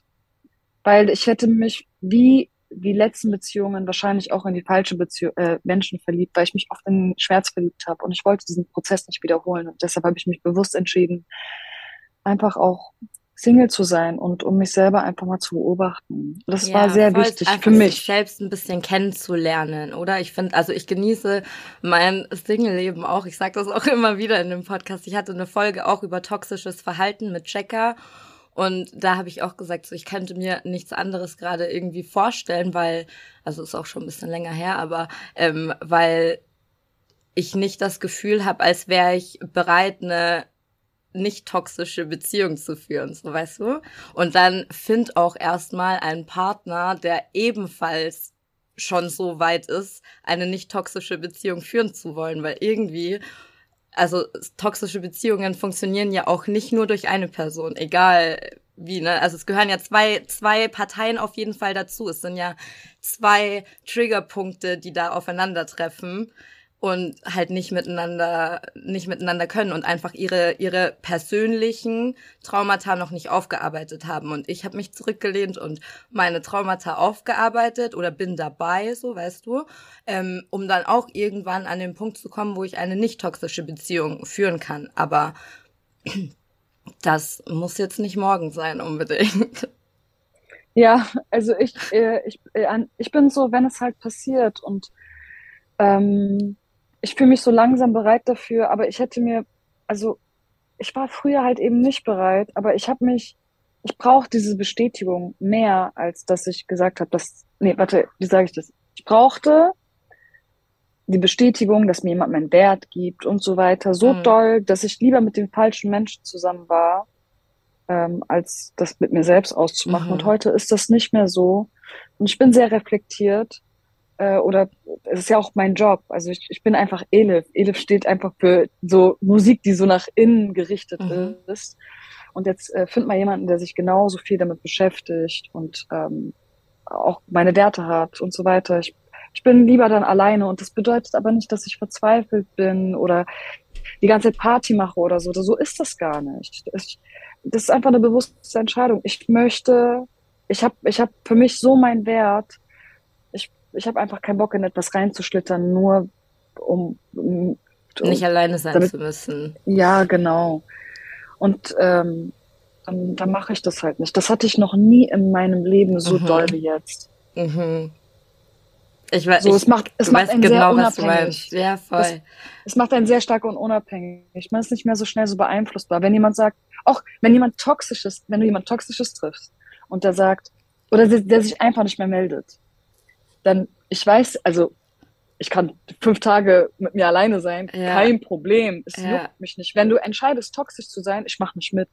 Weil ich hätte mich wie wie letzten Beziehungen wahrscheinlich auch in die falsche Beziehung, äh, Menschen verliebt, weil ich mich oft in Schmerz verliebt habe und ich wollte diesen Prozess nicht wiederholen. Und deshalb habe ich mich bewusst entschieden, einfach auch Single zu sein und um mich selber einfach mal zu beobachten. Das ja, war sehr wichtig für mich. Sich selbst ein bisschen kennenzulernen, oder? Ich finde, also ich genieße mein Single-Leben auch. Ich sage das auch immer wieder in dem Podcast. Ich hatte eine Folge auch über toxisches Verhalten mit Checker. Und da habe ich auch gesagt, so ich könnte mir nichts anderes gerade irgendwie vorstellen, weil, also ist auch schon ein bisschen länger her, aber ähm, weil ich nicht das Gefühl habe, als wäre ich bereit, eine nicht toxische Beziehung zu führen, so weißt du? Und dann find auch erstmal einen Partner, der ebenfalls schon so weit ist, eine nicht toxische Beziehung führen zu wollen, weil irgendwie also toxische Beziehungen funktionieren ja auch nicht nur durch eine Person, egal wie, ne? Also es gehören ja zwei, zwei Parteien auf jeden Fall dazu. Es sind ja zwei Triggerpunkte, die da aufeinandertreffen und halt nicht miteinander nicht miteinander können und einfach ihre ihre persönlichen Traumata noch nicht aufgearbeitet haben. Und ich habe mich zurückgelehnt und meine Traumata aufgearbeitet oder bin dabei so weißt du ähm, um dann auch irgendwann an den Punkt zu kommen wo ich eine nicht toxische Beziehung führen kann. Aber <clears throat> das muss jetzt nicht morgen sein unbedingt. <laughs> Ja also ich äh, ich äh, ich bin so wenn es halt passiert und ähm, ich fühle mich so langsam bereit dafür, aber ich hätte mir, also ich war früher halt eben nicht bereit, aber ich habe mich, ich brauche diese Bestätigung mehr, als dass ich gesagt habe, dass, nee, warte, wie sage ich das? Ich brauchte die Bestätigung, dass mir jemand meinen Wert gibt und so weiter, so mhm. doll, dass ich lieber mit den falschen Menschen zusammen war, ähm, als das mit mir selbst auszumachen. Mhm. Und heute ist das nicht mehr so. Und ich bin sehr reflektiert äh, oder es ist ja auch mein Job. Also ich, ich bin einfach Elif. Elif steht einfach für so Musik, die so nach innen gerichtet mhm. ist. Und jetzt äh, find mal jemanden, der sich genauso viel damit beschäftigt und ähm, auch meine Werte hat und so weiter. Ich, ich bin lieber dann alleine und das bedeutet aber nicht, dass ich verzweifelt bin oder die ganze Party mache oder so. So ist das gar nicht. Ich, das ist einfach eine bewusste Entscheidung. Ich möchte, ich habe ich hab für mich so meinen Wert. Ich, habe einfach keinen Bock in etwas reinzuschlittern, nur um, um nicht alleine sein damit, zu müssen. Ja, genau. Und ähm, dann, dann mache ich das halt nicht. Das hatte ich noch nie in meinem Leben so mhm. doll wie jetzt. Mhm. Ich weiß, so, es macht, es macht einen genau, sehr unabhängig. Ja, voll. Es, es, macht einen sehr stark und unabhängig. Man ist nicht mehr so schnell so beeinflussbar. Wenn jemand sagt, auch wenn jemand toxisches, wenn du jemand toxisches triffst und der sagt, oder der, der sich einfach nicht mehr meldet, dann, ich weiß, also ich kann fünf Tage mit mir alleine sein, ja. kein Problem. Es ja. juckt mich nicht. Wenn du entscheidest, toxisch zu sein, ich mache nicht mit.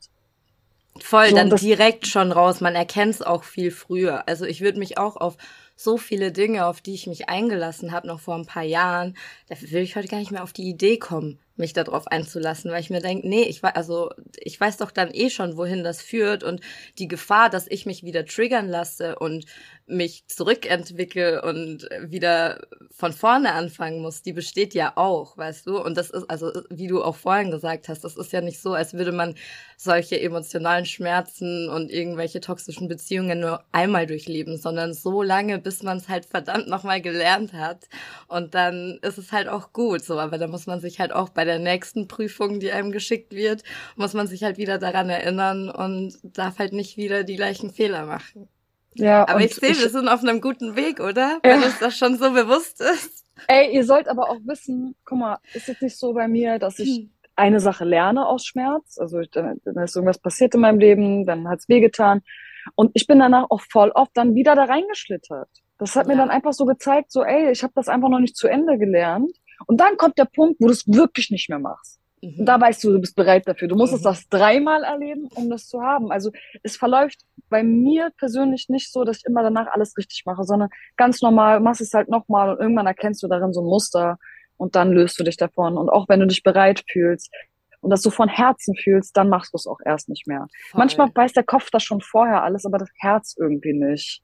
Voll, so, dann direkt schon raus. Man erkennt es auch viel früher. Also ich würde mich auch auf so viele Dinge, auf die ich mich eingelassen habe, noch vor ein paar Jahren, da will ich heute gar nicht mehr auf die Idee kommen, mich darauf einzulassen, weil ich mir denke, nee, ich weiß, also ich weiß doch dann eh schon, wohin das führt und die Gefahr, dass ich mich wieder triggern lasse und mich zurückentwickle und wieder von vorne anfangen muss, die besteht ja auch, weißt du? Und das ist, also wie du auch vorhin gesagt hast, das ist ja nicht so, als würde man solche emotionalen Schmerzen und irgendwelche toxischen Beziehungen nur einmal durchleben, sondern so lange, bis man es halt verdammt nochmal gelernt hat. Und dann ist es halt auch gut so, aber da muss man sich halt auch bei der nächsten Prüfung, die einem geschickt wird, muss man sich halt wieder daran erinnern und darf halt nicht wieder die gleichen Fehler machen. Ja, aber ich sehe, wir sind auf einem guten Weg, oder? Wenn uns das schon so bewusst ist. Ey, ihr sollt aber auch wissen, guck mal, ist jetzt nicht so bei mir, dass ich hm. eine Sache lerne aus Schmerz. Also dann, dann ist irgendwas passiert in meinem Leben, dann hat's wehgetan. Und ich bin danach auch voll oft dann wieder da reingeschlittert. Das hat ja. mir dann einfach so gezeigt, so, ey, ich habe das einfach noch nicht zu Ende gelernt. Und dann kommt der Punkt, wo du es wirklich nicht mehr machst. Mhm. Und da weißt du, du bist bereit dafür. Du musstest mhm. das dreimal erleben, um das zu haben. Also es verläuft bei mir persönlich nicht so, dass ich immer danach alles richtig mache, sondern ganz normal, machst es halt nochmal und irgendwann erkennst du darin so ein Muster und dann löst du dich davon. Und auch wenn du dich bereit fühlst und das so von Herzen fühlst, dann machst du es auch erst nicht mehr. Voll. Manchmal weiß der Kopf das schon vorher alles, aber das Herz irgendwie nicht.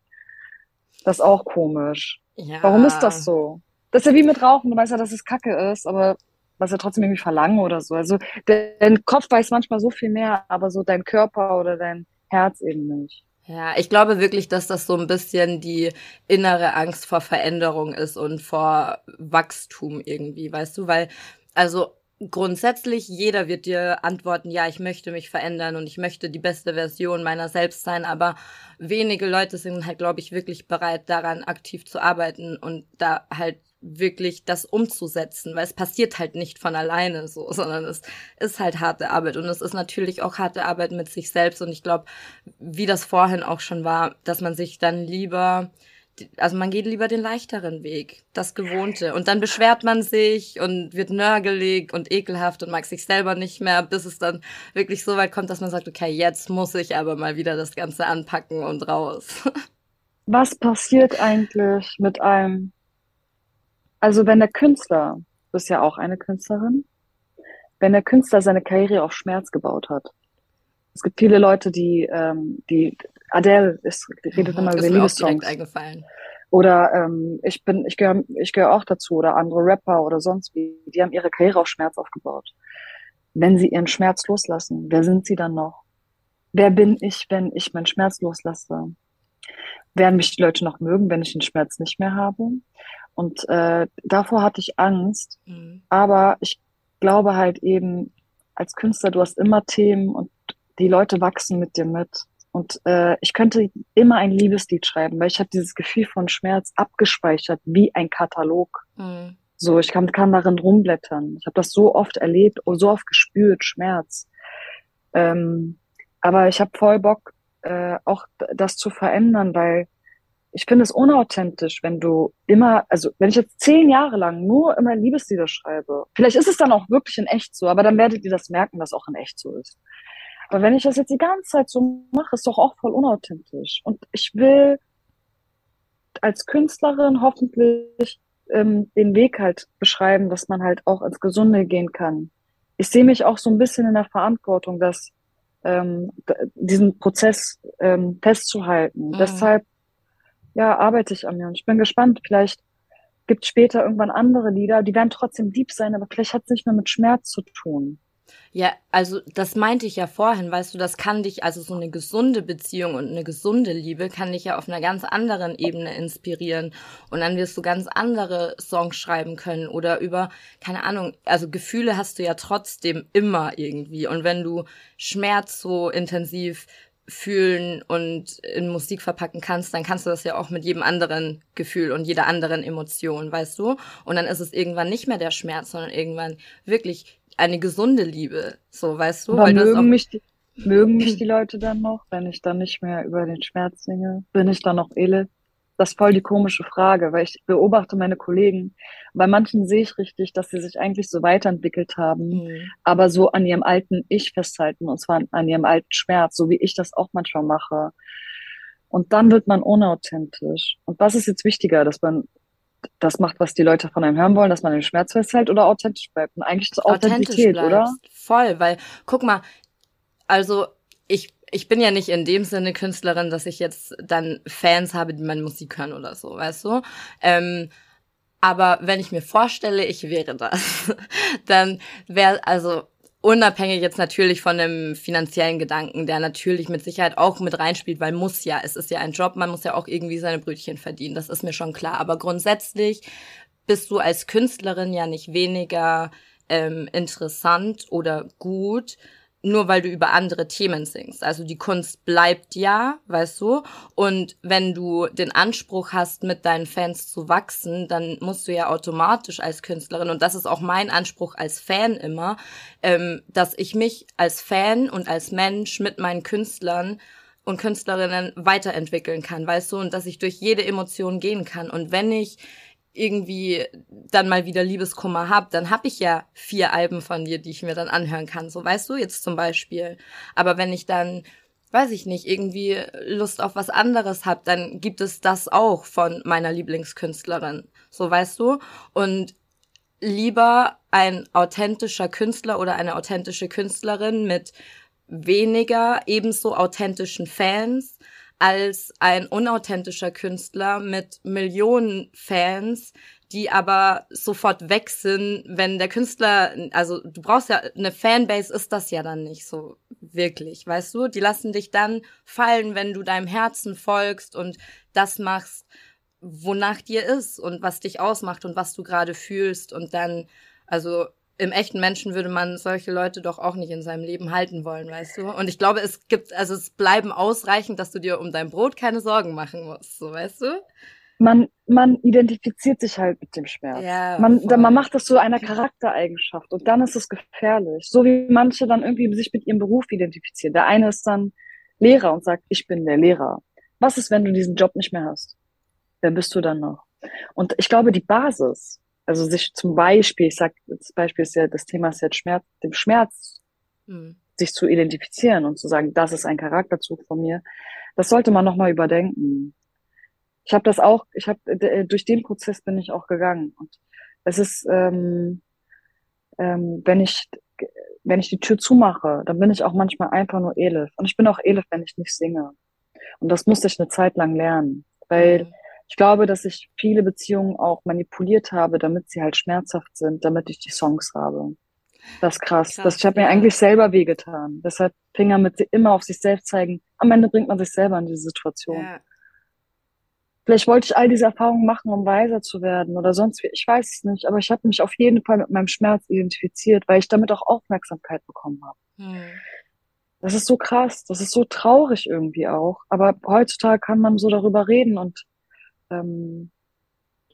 Das ist auch komisch. Ja. Warum ist das so? Das ist ja wie mit Rauchen. Du weißt ja, dass es Kacke ist, aber was ja trotzdem irgendwie verlangen oder so. Also dein Kopf weiß manchmal so viel mehr, aber so dein Körper oder dein Herz eben nicht. Ja, ich glaube wirklich, dass das so ein bisschen die innere Angst vor Veränderung ist und vor Wachstum irgendwie, weißt du, weil also grundsätzlich jeder wird dir antworten, ja, ich möchte mich verändern und ich möchte die beste Version meiner selbst sein, aber wenige Leute sind halt, glaube ich, wirklich bereit daran aktiv zu arbeiten und da halt wirklich das umzusetzen, weil es passiert halt nicht von alleine so, <laughs> sondern es ist halt harte Arbeit und es ist natürlich auch harte Arbeit mit sich selbst und ich glaube, wie das vorhin auch schon war, dass man sich dann lieber also man geht lieber den leichteren Weg, das Gewohnte. Und dann beschwert man sich und wird nörgelig und ekelhaft und mag sich selber nicht mehr, bis es dann wirklich so weit kommt, dass man sagt, okay, jetzt muss ich aber mal wieder das Ganze anpacken und raus. <laughs> Was passiert eigentlich mit einem, also wenn der Künstler, du bist ja auch eine Künstlerin, wenn der Künstler seine Karriere auf Schmerz gebaut hat. Es gibt viele Leute, die, ähm, die Adele ist, redet mhm, immer über Liebessongs. eingefallen. Oder ähm, ich bin, ich gehöre, ich gehöre auch dazu oder andere Rapper oder sonst wie, die haben ihre Karriere auf Schmerz aufgebaut. Wenn sie ihren Schmerz loslassen, wer sind sie dann noch? Wer bin ich, wenn ich meinen Schmerz loslasse? Werden mich die Leute noch mögen, wenn ich den Schmerz nicht mehr habe? Und äh, davor hatte ich Angst. Mhm. Aber ich glaube halt eben, als Künstler, du hast immer Themen und die Leute wachsen mit dir mit. Und äh, ich könnte immer ein Liebeslied schreiben, weil ich habe dieses Gefühl von Schmerz abgespeichert wie ein Katalog. Mhm. So, ich kann, kann darin rumblättern. Ich habe das so oft erlebt und so oft gespürt, Schmerz. Ähm, aber ich habe voll Bock, äh, auch das zu verändern, weil ich finde es unauthentisch, wenn du immer, also wenn ich jetzt zehn Jahre lang nur immer Liebeslieder schreibe, vielleicht ist es dann auch wirklich in echt so, aber dann werdet ihr das merken, dass auch in echt so ist. Aber wenn ich das jetzt die ganze Zeit so mache, ist doch auch voll unauthentisch. Und ich will als Künstlerin hoffentlich ähm, den Weg halt beschreiben, dass man halt auch ins Gesunde gehen kann. Ich sehe mich auch so ein bisschen in der Verantwortung, dass ähm, diesen Prozess ähm, festzuhalten. Mhm. Deshalb ja, arbeite ich an mir und ich bin gespannt. Vielleicht gibt später irgendwann andere Lieder, die werden trotzdem deep sein, aber vielleicht hat es nicht mehr mit Schmerz zu tun. Ja, also das meinte ich ja vorhin, weißt du, das kann dich, also so eine gesunde Beziehung und eine gesunde Liebe kann dich ja auf einer ganz anderen Ebene inspirieren. Und dann wirst du ganz andere Songs schreiben können oder über, keine Ahnung, also Gefühle hast du ja trotzdem immer irgendwie. Und wenn du Schmerz so intensiv fühlen und in Musik verpacken kannst, dann kannst du das ja auch mit jedem anderen Gefühl und jeder anderen Emotion, weißt du? Und dann ist es irgendwann nicht mehr der Schmerz, sondern irgendwann wirklich eine gesunde Liebe, so weißt du? Aber mögen mich, die, mögen mich <laughs> die Leute dann noch, wenn ich dann nicht mehr über den Schmerz singe? Bin ich dann noch Elif? Das ist voll die komische Frage, weil ich beobachte meine Kollegen. Bei manchen sehe ich richtig, dass sie sich eigentlich so weiterentwickelt haben, mhm. aber so an ihrem alten Ich festhalten, und zwar an ihrem alten Schmerz, so wie ich das auch manchmal mache. Und dann wird man unauthentisch. Und was ist jetzt wichtiger, dass man das macht, was die Leute von einem hören wollen, dass man den Schmerz festhält oder authentisch bleibt? Und eigentlich ist Authentizität, oder? Voll, weil, guck mal, also ich, ich bin ja nicht in dem Sinne Künstlerin, dass ich jetzt dann Fans habe, die meine Musik hören oder so, weißt du? Ähm, aber wenn ich mir vorstelle, ich wäre das, <laughs> dann wäre, also Unabhängig jetzt natürlich von dem finanziellen Gedanken, der natürlich mit Sicherheit auch mit reinspielt, weil muss ja, es ist ja ein Job, man muss ja auch irgendwie seine Brötchen verdienen, das ist mir schon klar. Aber grundsätzlich bist du als Künstlerin ja nicht weniger ähm, interessant oder gut, nur weil du über andere Themen singst. Also die Kunst bleibt ja, weißt du. Und wenn du den Anspruch hast, mit deinen Fans zu wachsen, dann musst du ja automatisch als Künstlerin, und das ist auch mein Anspruch als Fan immer, ähm, dass ich mich als Fan und als Mensch mit meinen Künstlern und Künstlerinnen weiterentwickeln kann, weißt du, und dass ich durch jede Emotion gehen kann. Und wenn ich irgendwie dann mal wieder Liebeskummer hab, dann hab ich ja vier Alben von dir, die ich mir dann anhören kann. So weißt du jetzt zum Beispiel. Aber wenn ich dann, weiß ich nicht, irgendwie Lust auf was anderes hab, dann gibt es das auch von meiner Lieblingskünstlerin. So weißt du. Und lieber ein authentischer Künstler oder eine authentische Künstlerin mit weniger ebenso authentischen Fans als ein unauthentischer Künstler mit Millionen Fans, die aber sofort weg sind, wenn der Künstler, also du brauchst ja, eine Fanbase ist das ja dann nicht so wirklich, weißt du? Die lassen dich dann fallen, wenn du deinem Herzen folgst und das machst, wonach dir ist und was dich ausmacht und was du gerade fühlst und dann, also im echten Menschen würde man solche Leute doch auch nicht in seinem Leben halten wollen, weißt du? Und ich glaube, es gibt, also es bleiben ausreichend, dass du dir um dein Brot keine Sorgen machen musst, so weißt du? Man, man identifiziert sich halt mit dem Schmerz. Ja, man, man macht das zu einer Charaktereigenschaft und dann ist es gefährlich. So wie manche dann irgendwie sich mit ihrem Beruf identifizieren. Der eine ist dann Lehrer und sagt, ich bin der Lehrer. Was ist, wenn du diesen Job nicht mehr hast? Wer bist du dann noch? Und ich glaube, die Basis, also sich zum Beispiel, ich sag, das Beispiel ist ja, das Thema ist jetzt Schmerz, dem Schmerz mhm. sich zu identifizieren und zu sagen, das ist ein Charakterzug von mir, das sollte man nochmal überdenken. Ich habe das auch, ich habe durch den Prozess bin ich auch gegangen. Und es ist, ähm, ähm, wenn ich wenn ich die Tür zumache, dann bin ich auch manchmal einfach nur Elif. Und ich bin auch Elif, wenn ich nicht singe. Und das musste ich eine Zeit lang lernen, weil mhm ich glaube, dass ich viele Beziehungen auch manipuliert habe, damit sie halt schmerzhaft sind, damit ich die Songs habe. Das ist krass. krass das, ich habe ja. mir eigentlich selber wehgetan. Deshalb Finger mit immer auf sich selbst zeigen. Am Ende bringt man sich selber in diese Situation. Ja. Vielleicht wollte ich all diese Erfahrungen machen, um weiser zu werden oder sonst wie. Ich weiß es nicht, aber ich habe mich auf jeden Fall mit meinem Schmerz identifiziert, weil ich damit auch Aufmerksamkeit bekommen habe. Hm. Das ist so krass, das ist so traurig irgendwie auch. Aber heutzutage kann man so darüber reden und ähm,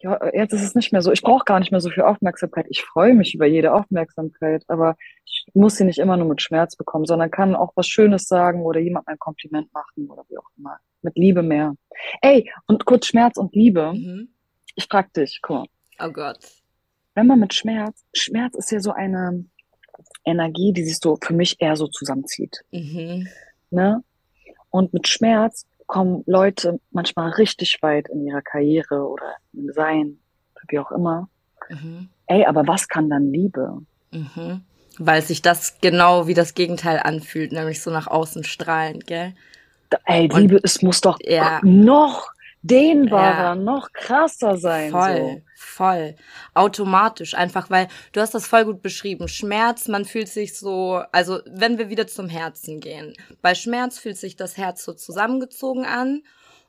ja, jetzt ist es nicht mehr so. Ich brauche gar nicht mehr so viel Aufmerksamkeit. Ich freue mich über jede Aufmerksamkeit, aber ich muss sie nicht immer nur mit Schmerz bekommen, sondern kann auch was Schönes sagen oder jemand ein Kompliment machen oder wie auch immer. Mit Liebe mehr. Ey, und kurz Schmerz und Liebe. Mhm. Ich frag dich, guck mal. Oh Gott. Wenn man mit Schmerz, Schmerz ist ja so eine Energie, die sich so für mich eher so zusammenzieht. Mhm. Ne? Und mit Schmerz kommen Leute manchmal richtig weit in ihrer Karriere oder im Sein, wie auch immer. Mhm. Ey, aber was kann dann Liebe? Mhm. Weil sich das genau wie das Gegenteil anfühlt, nämlich so nach außen strahlend, gell? Ey, Liebe, es muss doch ja. noch dehnbarer, ja. noch krasser sein. Voll, so. voll. Automatisch, einfach weil du hast das voll gut beschrieben. Schmerz, man fühlt sich so, also wenn wir wieder zum Herzen gehen. Bei Schmerz fühlt sich das Herz so zusammengezogen an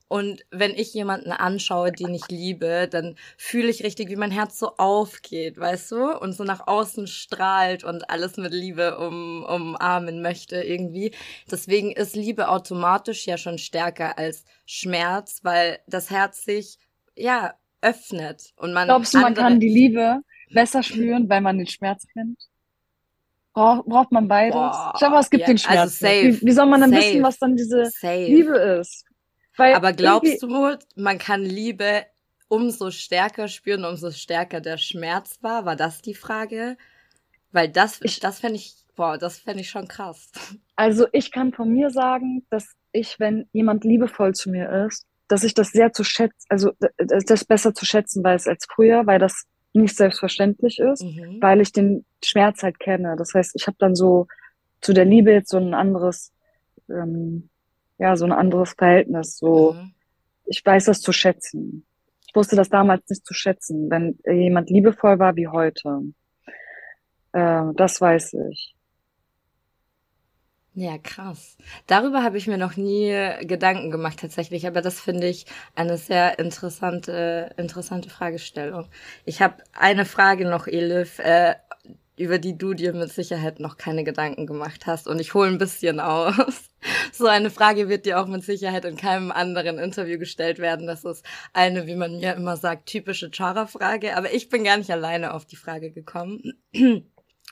und wenn ich jemanden anschaue, den ich liebe, dann fühle ich richtig, wie mein Herz so aufgeht, weißt du? Und so nach außen strahlt und alles mit Liebe um, umarmen möchte irgendwie. Deswegen ist Liebe automatisch ja schon stärker als Schmerz, weil das Herz sich, ja, öffnet und man. Glaubst du, man kann die Liebe besser spüren, weil man den Schmerz kennt? Braucht, braucht man beides? Boah, ich glaube, es gibt ja, den Schmerz. Also safe, wie, wie, soll man dann safe, wissen, was dann diese safe. Liebe ist? Weil Aber glaubst du, man kann Liebe umso stärker spüren, umso stärker der Schmerz war? War das die Frage? Weil das, ich, das fände ich, boah, das fände ich schon krass. Also ich kann von mir sagen, dass ich, wenn jemand liebevoll zu mir ist, dass ich das sehr zu schätzen, also das besser zu schätzen weiß als früher, weil das nicht selbstverständlich ist, mhm. weil ich den Schmerz halt kenne. Das heißt, ich habe dann so zu der Liebe jetzt so ein anderes ähm, ja, so ein anderes Verhältnis. So, mhm. ich weiß das zu schätzen. Ich wusste das damals nicht zu schätzen, wenn jemand liebevoll war wie heute. Äh, das weiß ich. Ja, krass. Darüber habe ich mir noch nie Gedanken gemacht tatsächlich, aber das finde ich eine sehr interessante, interessante Fragestellung. Ich habe eine Frage noch, Elif. Äh, über die du dir mit Sicherheit noch keine Gedanken gemacht hast. Und ich hole ein bisschen aus. <laughs> So eine Frage wird dir auch mit Sicherheit in keinem anderen Interview gestellt werden. Das ist eine, wie man mir immer sagt, typische Chara-Frage. Aber ich bin gar nicht alleine auf die Frage gekommen. <clears throat>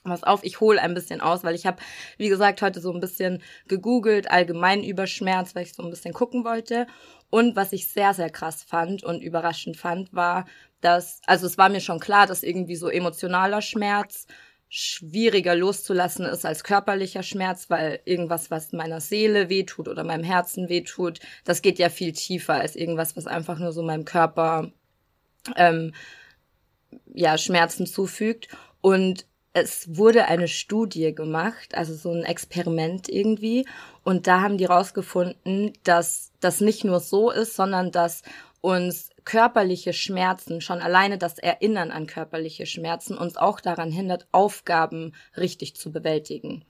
Pass auf, ich hole ein bisschen aus, weil ich habe, wie gesagt, heute so ein bisschen gegoogelt, allgemein über Schmerz, weil ich so ein bisschen gucken wollte. Und was ich sehr, sehr krass fand und überraschend fand, war, dass, also es war mir schon klar, dass irgendwie so emotionaler Schmerz schwieriger loszulassen ist als körperlicher Schmerz, weil irgendwas, was meiner Seele wehtut oder meinem Herzen wehtut, das geht ja viel tiefer als irgendwas, was einfach nur so meinem Körper ähm, ja Schmerzen zufügt. Und es wurde eine Studie gemacht, also so ein Experiment irgendwie, und da haben die rausgefunden, dass das nicht nur so ist, sondern dass uns körperliche Schmerzen, schon alleine das Erinnern an körperliche Schmerzen uns auch daran hindert, Aufgaben richtig zu bewältigen.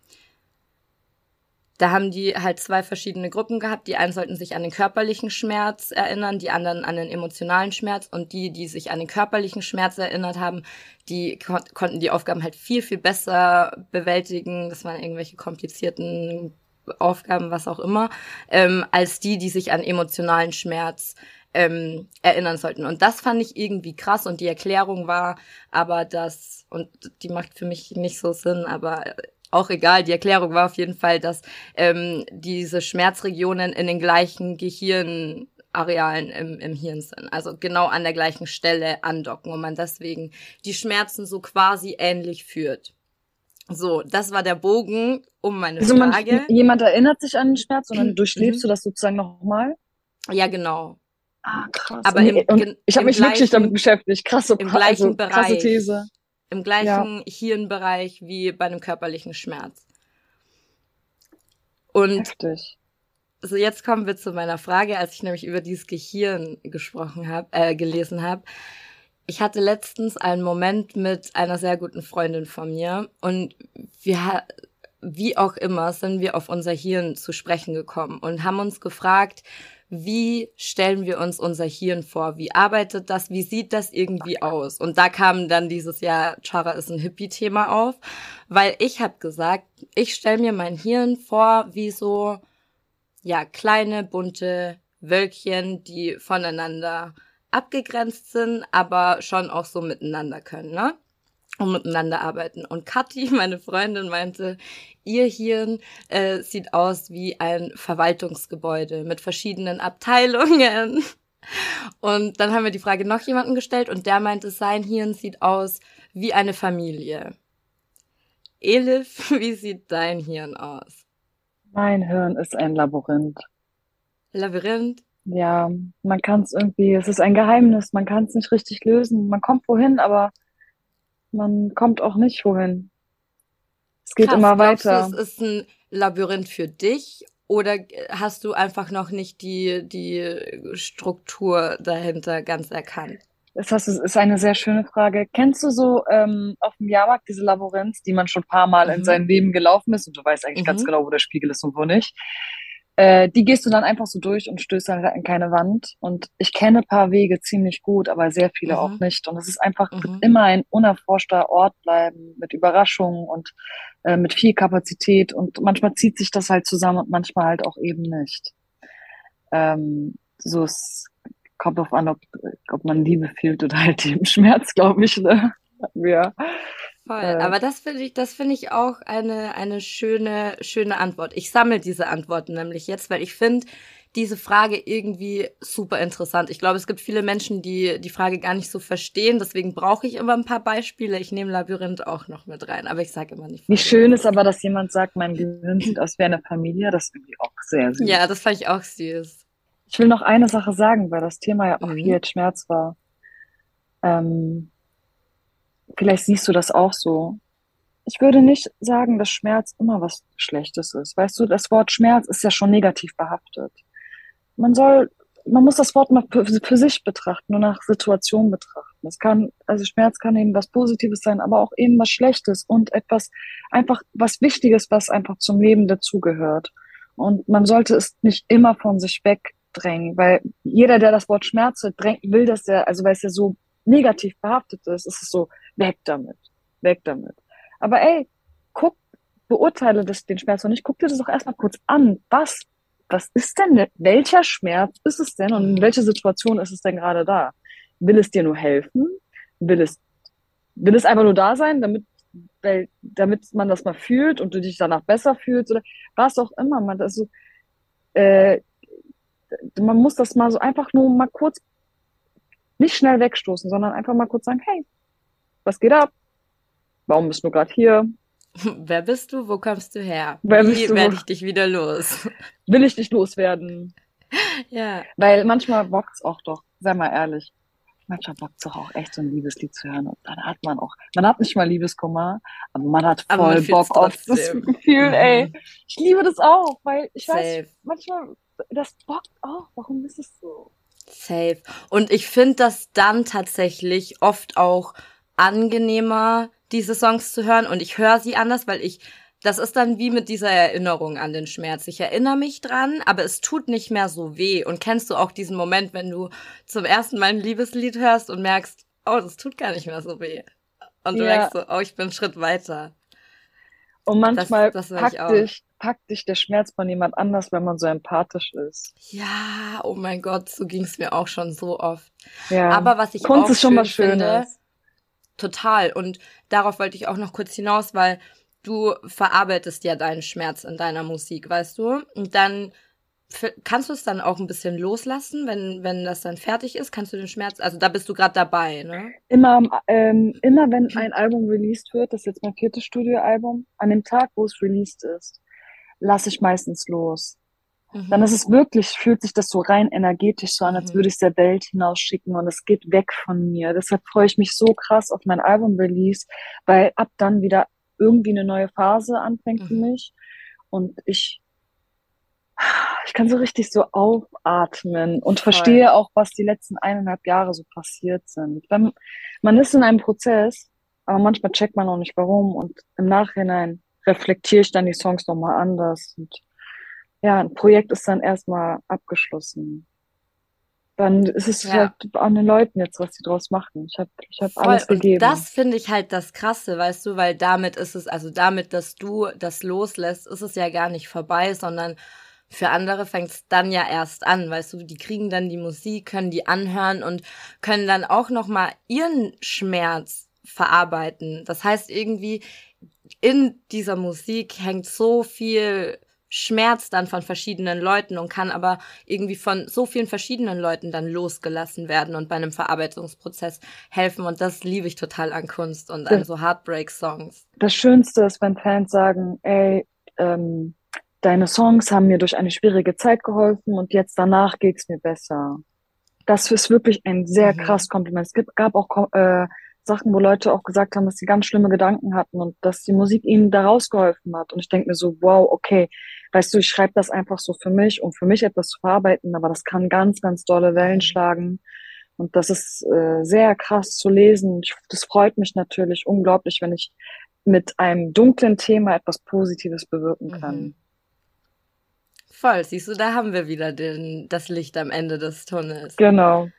Da haben die halt zwei verschiedene Gruppen gehabt. Die einen sollten sich an den körperlichen Schmerz erinnern, die anderen an den emotionalen Schmerz. Und die, die sich an den körperlichen Schmerz erinnert haben, die kon konnten die Aufgaben halt viel, viel besser bewältigen. Das waren irgendwelche komplizierten Aufgaben, was auch immer, ähm, als die, die sich an emotionalen Schmerz ähm, erinnern sollten. Und das fand ich irgendwie krass und die Erklärung war aber das, und die macht für mich nicht so Sinn, aber auch egal, die Erklärung war auf jeden Fall, dass ähm, diese Schmerzregionen in den gleichen Gehirnarealen im, im Hirn sind, also genau an der gleichen Stelle andocken und man deswegen die Schmerzen so quasi ähnlich führt. So, das war der Bogen um meine also Frage. Man, jemand erinnert sich an den Schmerz und dann durchlebst mhm. du das sozusagen nochmal? Ja, genau. Ah, krass. Aber im, und ich habe mich gleichen, wirklich damit beschäftigt. Krasse, im gleichen also, Bereich, krasse These. Im gleichen ja. Hirnbereich wie bei einem körperlichen Schmerz. Und Heftig. so jetzt kommen wir zu meiner Frage, als ich nämlich über dieses Gehirn gesprochen habe, äh, gelesen habe. Ich hatte letztens einen Moment mit einer sehr guten Freundin von mir und wir wie auch immer sind wir auf unser Hirn zu sprechen gekommen und haben uns gefragt, wie stellen wir uns unser Hirn vor? Wie arbeitet das? Wie sieht das irgendwie aus? Und da kam dann dieses Jahr, Chara ist ein Hippie-Thema auf, weil ich habe gesagt, ich stelle mir mein Hirn vor wie so, ja, kleine, bunte Wölkchen, die voneinander abgegrenzt sind, aber schon auch so miteinander können, ne? Und miteinander arbeiten. Und Kathi, <laughs> meine Freundin, meinte, ihr Hirn äh, sieht aus wie ein Verwaltungsgebäude mit verschiedenen Abteilungen. <laughs> Und dann haben wir die Frage noch jemanden gestellt und der meinte, sein Hirn sieht aus wie eine Familie. Elif, <laughs> wie sieht dein Hirn aus? Mein Hirn ist ein Labyrinth. Labyrinth? Ja, man kann es irgendwie, es ist ein Geheimnis, man kann es nicht richtig lösen. Man kommt wohin, aber man kommt auch nicht wohin. Es geht Krass, immer weiter. Du, es ist ein Labyrinth für dich Oder hast du einfach noch nicht die, die Struktur dahinter ganz erkannt? Das ist eine sehr schöne Frage. Kennst du so ähm, auf dem Jahrmarkt diese Labyrinth, die man schon ein paar Mal mhm. in seinem Leben gelaufen ist und du weißt eigentlich mhm. ganz genau, wo der Spiegel ist und wo nicht? Äh, die gehst du dann einfach so durch und stößt dann in keine Wand. Und ich kenne ein paar Wege ziemlich gut, aber sehr viele mhm. auch nicht. Und es ist einfach mhm. immer ein unerforschter Ort bleiben mit Überraschungen und äh, mit viel Kapazität. Und manchmal zieht sich das halt zusammen und manchmal halt auch eben nicht. Ähm, so es kommt auf an, ob, ob man Liebe fühlt oder halt <laughs> eben Schmerz, glaube ich. Ne? Ja. Voll. Äh, Aber das finde ich, das finde ich auch eine, eine schöne, schöne Antwort. Ich sammle diese Antworten nämlich jetzt, weil ich finde diese Frage irgendwie super interessant. Ich glaube, es gibt viele Menschen, die die Frage gar nicht so verstehen. Deswegen brauche ich immer ein paar Beispiele. Ich nehme Labyrinth auch noch mit rein, aber ich sage immer nicht. Wie schön ist aber, dass jemand sagt, mein Gehirn sieht aus wie eine Familie. Das finde ich auch sehr süß. Ja, das fand ich auch süß. Ich will noch eine Sache sagen, weil das Thema ja auch mhm. hier jetzt Schmerz war. Ähm, vielleicht siehst du das auch so. Ich würde nicht sagen, dass Schmerz immer was Schlechtes ist. Weißt du, das Wort Schmerz ist ja schon negativ behaftet. Man soll, man muss das Wort mal für, sich betrachten, nur nach Situation betrachten. Es kann, also Schmerz kann eben was Positives sein, aber auch eben was Schlechtes und etwas, einfach was Wichtiges, was einfach zum Leben dazugehört. Und man sollte es nicht immer von sich wegdrängen, weil jeder, der das Wort Schmerz drängt, will das ja, also weil es ja so negativ behaftet ist, ist es so, weg damit, weg damit. Aber ey, guck, beurteile das, den Schmerz und nicht, guck dir das doch erstmal kurz an. Was, was ist denn, welcher Schmerz ist es denn und in welcher Situation ist es denn gerade da? Will es dir nur helfen? Will es, will es einfach nur da sein, damit, weil, damit man das mal fühlt und du dich danach besser fühlst oder was auch immer. Man, also, äh, man muss das mal so einfach nur mal kurz nicht schnell wegstoßen, sondern einfach mal kurz sagen, hey, was geht ab? Warum bist du gerade hier? <laughs> Wer bist du? Wo kommst du her? Wer Wie werde ich dich wieder los? <laughs> Will ich dich loswerden? <laughs> Ja. Weil manchmal bockt's auch doch, sei mal ehrlich. Manchmal bockt's doch auch echt so ein Liebeslied zu hören. Und dann hat man auch, man hat nicht mal Liebeskummer, aber man hat voll man Bock auf das Gefühl, mhm. ey. Ich liebe das auch, weil ich Safe. weiß, manchmal, das bockt auch. Warum ist es so? Safe. Und ich finde das dann tatsächlich oft auch angenehmer, diese Songs zu hören. Und ich höre sie anders, weil ich, das ist dann wie mit dieser Erinnerung an den Schmerz. Ich erinnere mich dran, aber es tut nicht mehr so weh. Und kennst du auch diesen Moment, wenn du zum ersten Mal ein Liebeslied hörst und merkst, oh, das tut gar nicht mehr so weh. Und du ja. merkst so, oh, ich bin einen Schritt weiter. Und manchmal das, das packt, dich, packt dich der Schmerz von jemand anders, wenn man so empathisch ist. Ja, oh mein Gott, so ging es mir auch schon so oft. Ja. Aber was ich Kunst auch ist schon schön was Schönes. finde, total. Und darauf wollte ich auch noch kurz hinaus, weil du verarbeitest ja deinen Schmerz in deiner Musik, weißt du? Und dann kannst du es dann auch ein bisschen loslassen, wenn, wenn das dann fertig ist? Kannst du den Schmerz, also da bist du gerade dabei, ne? Immer, ähm, immer wenn ein Album released wird, das ist jetzt mein viertes Studioalbum, an dem Tag, wo es released ist, lasse ich meistens los. Mhm. Dann ist es wirklich, fühlt sich das so rein energetisch so an, als mhm. würde ich es der Welt hinausschicken und es geht weg von mir. Deshalb freue ich mich so krass auf mein Album-Release, weil ab dann wieder irgendwie eine neue Phase anfängt mhm. für mich und ich ich kann so richtig so aufatmen und Voll. verstehe auch, was die letzten eineinhalb Jahre so passiert sind. Wenn, man ist in einem Prozess, aber manchmal checkt man auch nicht warum und im Nachhinein reflektiere ich dann die Songs nochmal anders und ja, ein Projekt ist dann erstmal abgeschlossen. Dann ist es ja. halt an den Leuten jetzt, was sie draus machen. Ich habe ich hab alles gegeben. Und das finde ich halt das Krasse, weißt du, weil damit ist es, also damit, dass du das loslässt, ist es ja gar nicht vorbei, sondern für andere fängt es dann ja erst an, weißt du, die kriegen dann die Musik, können die anhören und können dann auch nochmal ihren Schmerz verarbeiten. Das heißt irgendwie, in dieser Musik hängt so viel Schmerz dann von verschiedenen Leuten und kann aber irgendwie von so vielen verschiedenen Leuten dann losgelassen werden und bei einem Verarbeitungsprozess helfen. Und das liebe ich total an Kunst und an so Heartbreak-Songs. Das Schönste ist, wenn Fans sagen, ey, ähm, deine Songs haben mir durch eine schwierige Zeit geholfen und jetzt danach geht's mir besser. Das ist wirklich ein sehr mhm. krass Kompliment. Es gibt, gab auch äh, Sachen, wo Leute auch gesagt haben, dass sie ganz schlimme Gedanken hatten und dass die Musik ihnen da rausgeholfen hat. Und ich denke mir so, wow, okay, weißt du, ich schreibe das einfach so für mich, um für mich etwas zu verarbeiten, aber das kann ganz, ganz dolle Wellen mhm. schlagen. Und das ist äh, sehr krass zu lesen. Ich, das freut mich natürlich unglaublich, wenn ich mit einem dunklen Thema etwas Positives bewirken kann. Mhm. Voll, siehst du, da haben wir wieder den, das Licht am Ende des Tunnels. Genau.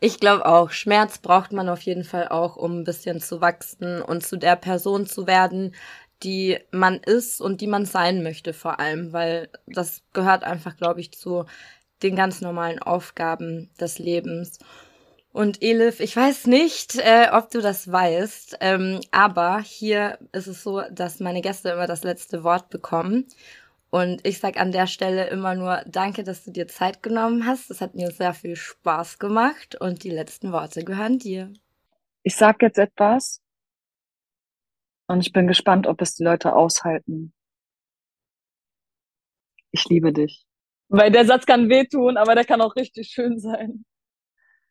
Ich glaube auch, Schmerz braucht man auf jeden Fall auch, um ein bisschen zu wachsen und zu der Person zu werden, die man ist und die man sein möchte vor allem, weil das gehört einfach, glaube ich, zu den ganz normalen Aufgaben des Lebens. Und Elif, ich weiß nicht, äh, ob du das weißt, ähm, aber hier ist es so, dass meine Gäste immer das letzte Wort bekommen. Und ich sag an der Stelle immer nur Danke, dass du dir Zeit genommen hast. Es hat mir sehr viel Spaß gemacht und die letzten Worte gehören dir. Ich sag jetzt etwas und ich bin gespannt, ob es die Leute aushalten. Ich liebe dich. Weil der Satz kann wehtun, aber der kann auch richtig schön sein.